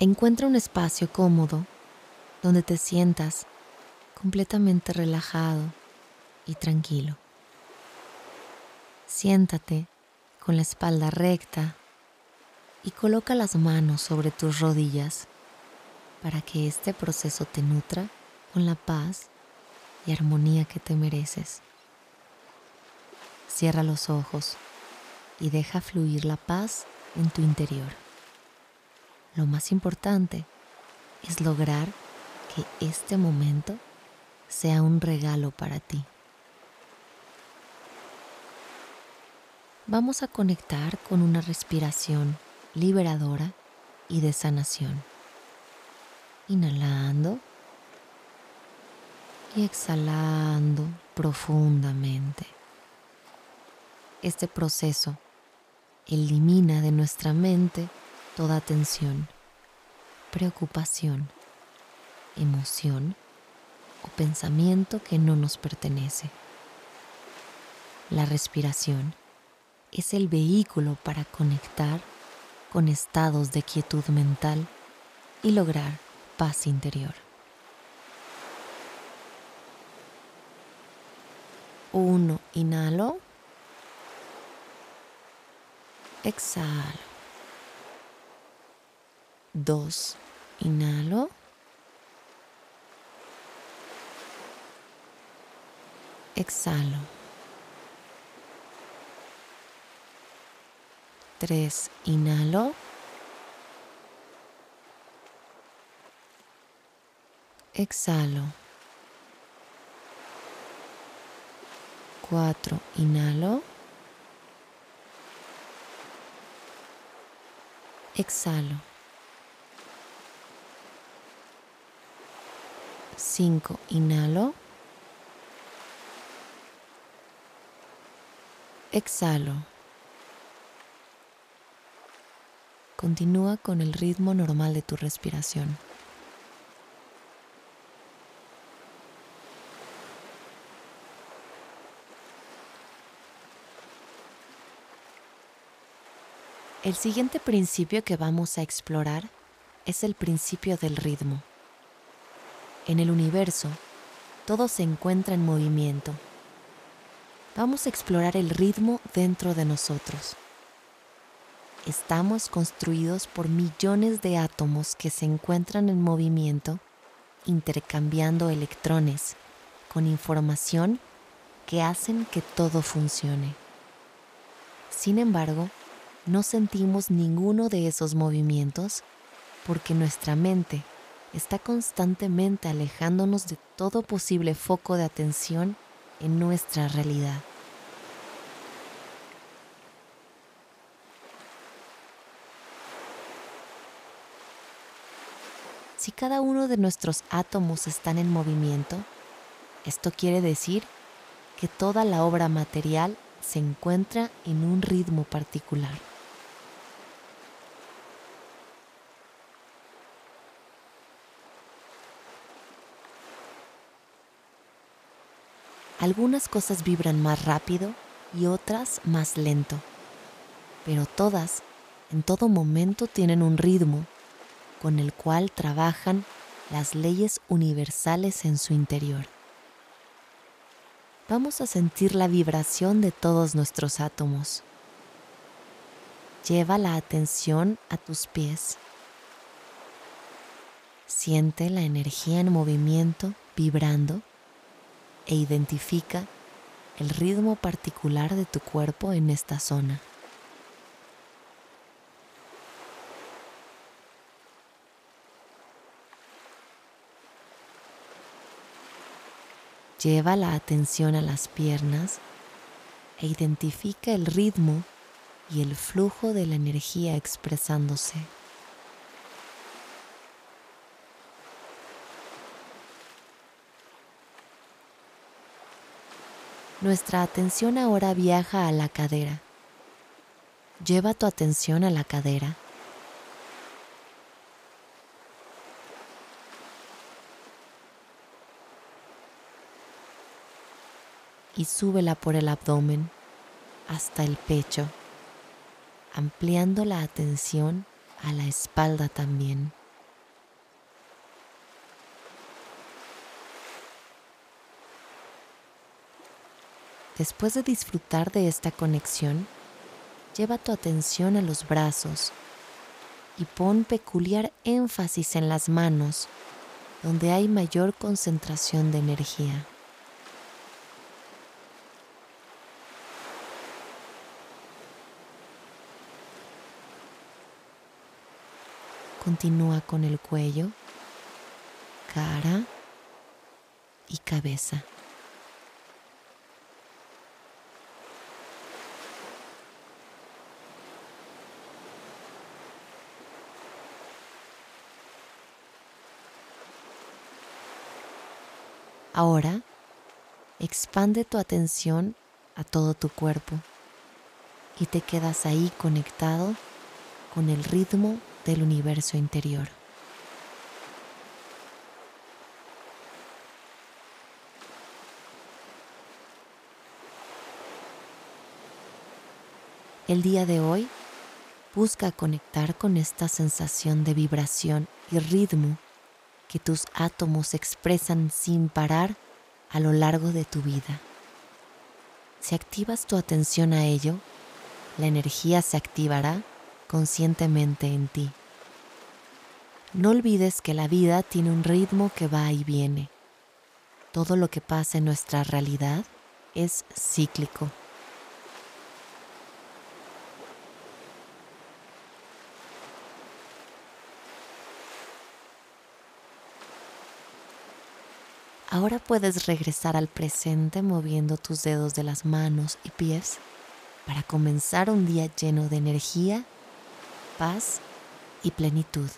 Encuentra un espacio cómodo donde te sientas completamente relajado y tranquilo. Siéntate con la espalda recta y coloca las manos sobre tus rodillas para que este proceso te nutra con la paz y armonía que te mereces. Cierra los ojos y deja fluir la paz en tu interior. Lo más importante es lograr que este momento sea un regalo para ti. Vamos a conectar con una respiración liberadora y de sanación. Inhalando y exhalando profundamente. Este proceso elimina de nuestra mente toda tensión, preocupación, emoción o pensamiento que no nos pertenece. La respiración es el vehículo para conectar con estados de quietud mental y lograr paz interior. Uno, inhalo. Exhalo. Dos, inhalo. Exhalo. Tres, inhalo. Exhalo. Cuatro, inhalo. Exhalo. Cinco, inhalo. Exhalo. Continúa con el ritmo normal de tu respiración. El siguiente principio que vamos a explorar es el principio del ritmo. En el universo, todo se encuentra en movimiento. Vamos a explorar el ritmo dentro de nosotros. Estamos construidos por millones de átomos que se encuentran en movimiento, intercambiando electrones con información que hacen que todo funcione. Sin embargo, no sentimos ninguno de esos movimientos porque nuestra mente está constantemente alejándonos de todo posible foco de atención en nuestra realidad. Si cada uno de nuestros átomos están en movimiento, esto quiere decir que toda la obra material se encuentra en un ritmo particular. Algunas cosas vibran más rápido y otras más lento, pero todas en todo momento tienen un ritmo con el cual trabajan las leyes universales en su interior. Vamos a sentir la vibración de todos nuestros átomos. Lleva la atención a tus pies. Siente la energía en movimiento vibrando e identifica el ritmo particular de tu cuerpo en esta zona. Lleva la atención a las piernas e identifica el ritmo y el flujo de la energía expresándose. Nuestra atención ahora viaja a la cadera. Lleva tu atención a la cadera. Y súbela por el abdomen hasta el pecho, ampliando la atención a la espalda también. Después de disfrutar de esta conexión, lleva tu atención a los brazos y pon peculiar énfasis en las manos, donde hay mayor concentración de energía. Continúa con el cuello, cara y cabeza. Ahora, expande tu atención a todo tu cuerpo y te quedas ahí conectado con el ritmo del universo interior. El día de hoy busca conectar con esta sensación de vibración y ritmo que tus átomos expresan sin parar a lo largo de tu vida. Si activas tu atención a ello, la energía se activará conscientemente en ti. No olvides que la vida tiene un ritmo que va y viene. Todo lo que pasa en nuestra realidad es cíclico. Ahora puedes regresar al presente moviendo tus dedos de las manos y pies para comenzar un día lleno de energía, paz y plenitud.